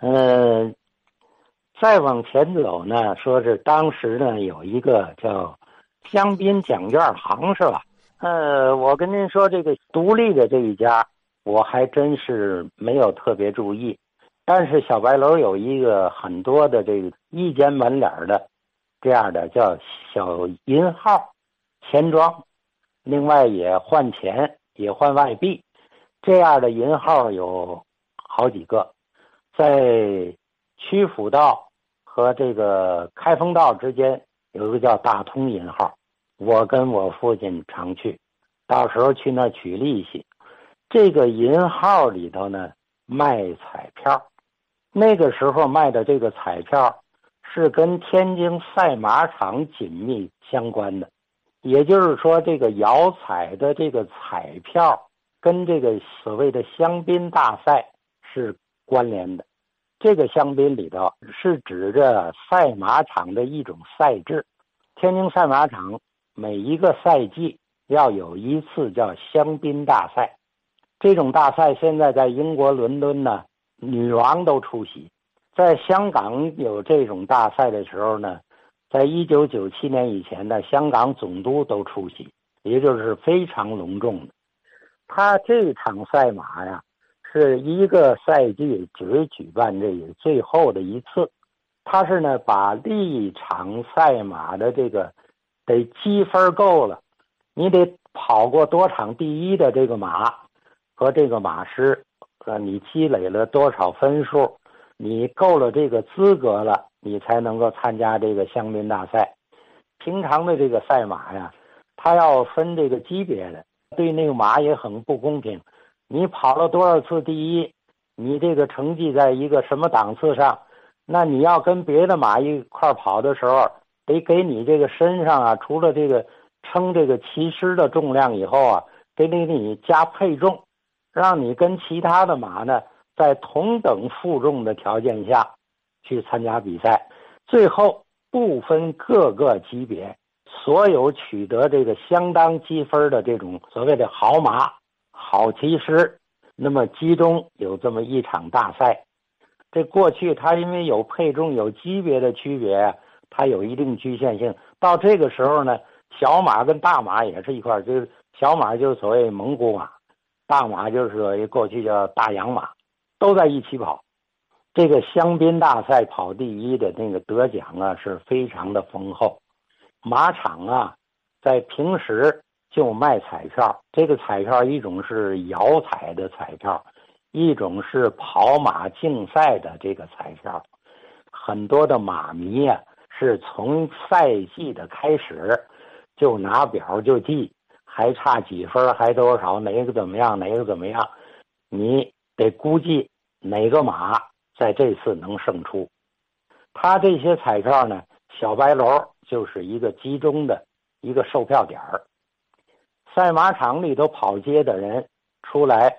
嗯，再往前走呢，说是当时呢有一个叫香槟奖券行，是吧？呃，我跟您说，这个独立的这一家，我还真是没有特别注意。但是小白楼有一个很多的这个一间门脸的，这样的叫小银号钱庄，另外也换钱，也换外币，这样的银号有好几个，在曲阜道和这个开封道之间有一个叫大通银号，我跟我父亲常去，到时候去那取利息。这个银号里头呢卖彩票。那个时候卖的这个彩票，是跟天津赛马场紧密相关的，也就是说，这个摇彩的这个彩票跟这个所谓的香槟大赛是关联的。这个香槟里头是指着赛马场的一种赛制，天津赛马场每一个赛季要有一次叫香槟大赛，这种大赛现在在英国伦敦呢。女王都出席，在香港有这种大赛的时候呢，在一九九七年以前呢，香港总督都出席，也就是非常隆重的。他这场赛马呀，是一个赛季只举办这最后的一次，他是呢把历场赛马的这个得积分够了，你得跑过多场第一的这个马和这个马师。呃，你积累了多少分数？你够了这个资格了，你才能够参加这个香槟大赛。平常的这个赛马呀，它要分这个级别的，对那个马也很不公平。你跑了多少次第一，你这个成绩在一个什么档次上？那你要跟别的马一块跑的时候，得给你这个身上啊，除了这个称这个骑师的重量以后啊，得给你加配重。让你跟其他的马呢，在同等负重的条件下，去参加比赛，最后不分各个级别，所有取得这个相当积分的这种所谓的好马、好骑师，那么集中有这么一场大赛。这过去它因为有配重、有级别的区别，它有一定局限性。到这个时候呢，小马跟大马也是一块儿就是小马就是所谓蒙古马。大马就是过去叫大洋马，都在一起跑。这个香槟大赛跑第一的那个得奖啊，是非常的丰厚。马场啊，在平时就卖彩票。这个彩票一种是摇彩的彩票，一种是跑马竞赛的这个彩票。很多的马迷呀，是从赛季的开始就拿表就记。还差几分？还多少？哪个怎么样？哪个怎么样？你得估计哪个马在这次能胜出。他这些彩票呢，小白楼就是一个集中的一个售票点儿。赛马场里头跑街的人出来，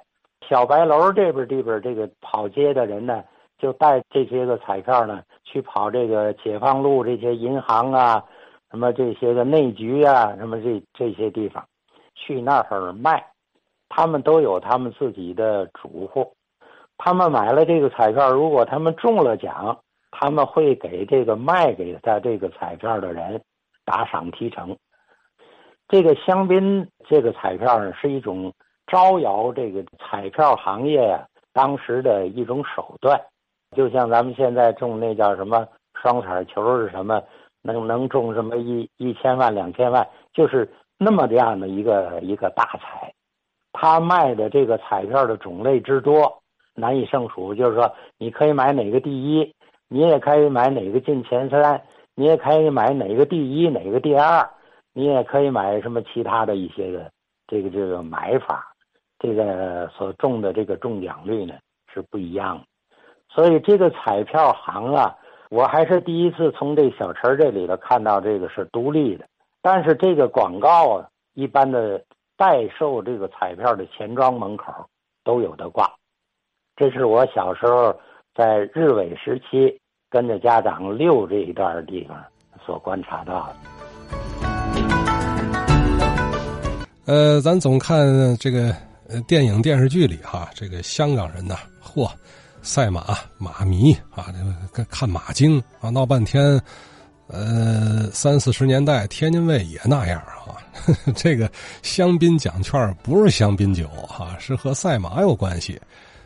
小白楼这边这边这个跑街的人呢，就带这些个彩票呢去跑这个解放路这些银行啊，什么这些个内局啊，什么这这些地方。去那儿卖，他们都有他们自己的主户，他们买了这个彩票，如果他们中了奖，他们会给这个卖给他这个彩票的人打赏提成。这个香槟这个彩票呢，是一种招摇这个彩票行业呀当时的一种手段，就像咱们现在中那叫什么双彩球是什么，能能中什么一一千万两千万，就是。那么这样的一个一个大彩，他卖的这个彩票的种类之多，难以胜数。就是说，你可以买哪个第一，你也可以买哪个进前三，你也可以买哪个第一，哪个第二，你也可以买什么其他的一些个这个这个买法，这个所中的这个中奖率呢是不一样的。所以这个彩票行啊，我还是第一次从这小陈这里头看到这个是独立的。但是这个广告啊，一般的代售这个彩票的钱庄门口都有的挂，这是我小时候在日伪时期跟着家长溜这一段地方所观察到的。呃，咱总看这个电影电视剧里哈，这个香港人呐，嚯，赛马马迷啊，这个看马经啊，闹半天。呃，三四十年代天津卫也那样啊。这个香槟奖券不是香槟酒哈，是和赛马有关系。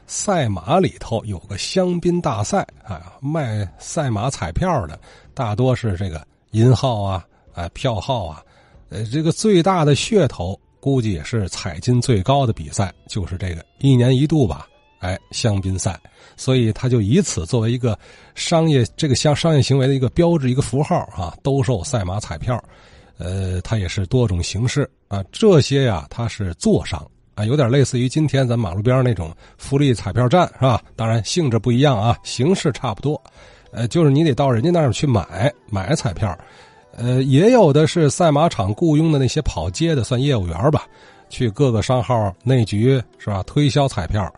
赛马里头有个香槟大赛啊，卖赛马彩票的大多是这个银号啊，哎票号啊，呃，这个最大的噱头估计也是彩金最高的比赛，就是这个一年一度吧。哎，香槟赛，所以他就以此作为一个商业这个商商业行为的一个标志、一个符号啊，兜售赛马彩票。呃，它也是多种形式啊，这些呀，它是坐商啊，有点类似于今天咱马路边那种福利彩票站是吧？当然性质不一样啊，形式差不多。呃，就是你得到人家那儿去买买彩票。呃，也有的是赛马场雇佣的那些跑街的，算业务员吧，去各个商号内局是吧，推销彩票。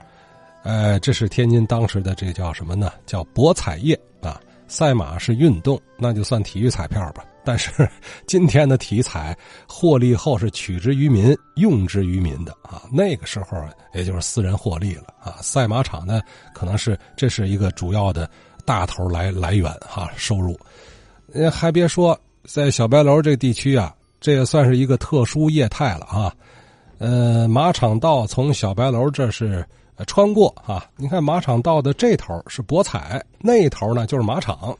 呃，这是天津当时的这叫什么呢？叫博彩业啊。赛马是运动，那就算体育彩票吧。但是今天的体彩获利后是取之于民、用之于民的啊。那个时候也就是私人获利了啊。赛马场呢，可能是这是一个主要的大头来来源哈收入。呃，还别说，在小白楼这地区啊，这也算是一个特殊业态了啊。呃，马场道从小白楼这是。穿过啊！你看马场道的这头是博彩，那头呢就是马场。